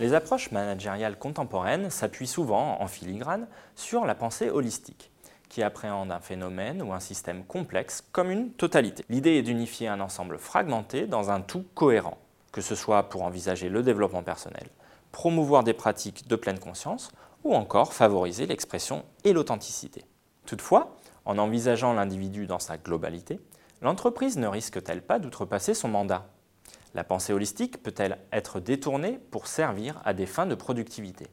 Les approches managériales contemporaines s'appuient souvent, en filigrane, sur la pensée holistique, qui appréhende un phénomène ou un système complexe comme une totalité. L'idée est d'unifier un ensemble fragmenté dans un tout cohérent, que ce soit pour envisager le développement personnel, promouvoir des pratiques de pleine conscience ou encore favoriser l'expression et l'authenticité. Toutefois, en envisageant l'individu dans sa globalité, l'entreprise ne risque-t-elle pas d'outrepasser son mandat? La pensée holistique peut-elle être détournée pour servir à des fins de productivité?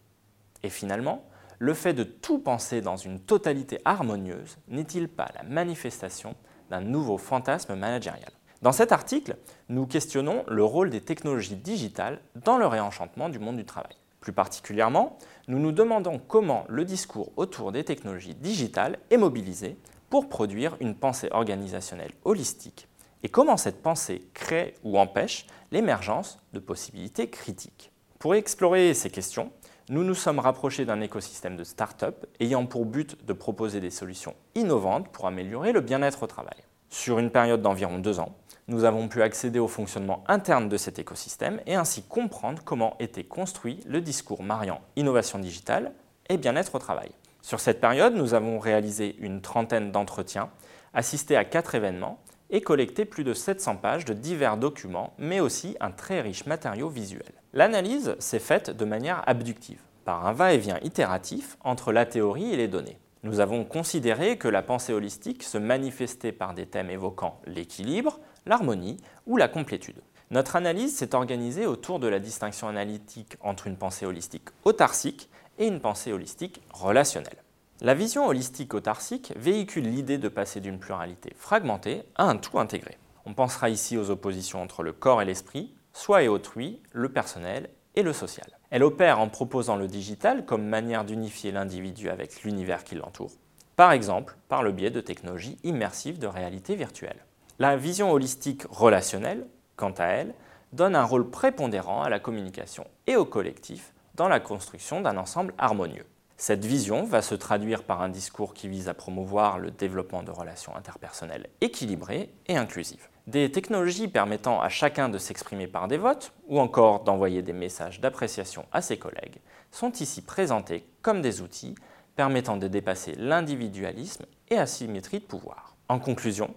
Et finalement, le fait de tout penser dans une totalité harmonieuse n'est-il pas la manifestation d'un nouveau fantasme managérial? Dans cet article, nous questionnons le rôle des technologies digitales dans le réenchantement du monde du travail. Plus particulièrement, nous nous demandons comment le discours autour des technologies digitales est mobilisé pour produire une pensée organisationnelle holistique et comment cette pensée crée ou empêche l'émergence de possibilités critiques? Pour explorer ces questions, nous nous sommes rapprochés d'un écosystème de start-up ayant pour but de proposer des solutions innovantes pour améliorer le bien-être au travail. Sur une période d'environ deux ans, nous avons pu accéder au fonctionnement interne de cet écosystème et ainsi comprendre comment était construit le discours mariant innovation digitale et bien-être au travail. Sur cette période, nous avons réalisé une trentaine d'entretiens, assisté à quatre événements et collecté plus de 700 pages de divers documents, mais aussi un très riche matériau visuel. L'analyse s'est faite de manière abductive, par un va-et-vient itératif entre la théorie et les données. Nous avons considéré que la pensée holistique se manifestait par des thèmes évoquant l'équilibre, l'harmonie ou la complétude. Notre analyse s'est organisée autour de la distinction analytique entre une pensée holistique autarcique et une pensée holistique relationnelle. La vision holistique autarcique véhicule l'idée de passer d'une pluralité fragmentée à un tout intégré. On pensera ici aux oppositions entre le corps et l'esprit, soi et autrui, le personnel et le social. Elle opère en proposant le digital comme manière d'unifier l'individu avec l'univers qui l'entoure, par exemple par le biais de technologies immersives de réalité virtuelle. La vision holistique relationnelle, quant à elle, donne un rôle prépondérant à la communication et au collectif dans la construction d'un ensemble harmonieux. Cette vision va se traduire par un discours qui vise à promouvoir le développement de relations interpersonnelles équilibrées et inclusives. Des technologies permettant à chacun de s'exprimer par des votes ou encore d'envoyer des messages d'appréciation à ses collègues sont ici présentées comme des outils permettant de dépasser l'individualisme et asymétrie de pouvoir. En conclusion,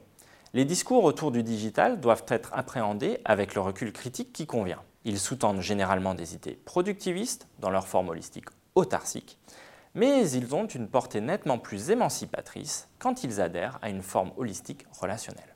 les discours autour du digital doivent être appréhendés avec le recul critique qui convient. Ils sous-tendent généralement des idées productivistes dans leur forme holistique autarcique, mais ils ont une portée nettement plus émancipatrice quand ils adhèrent à une forme holistique relationnelle.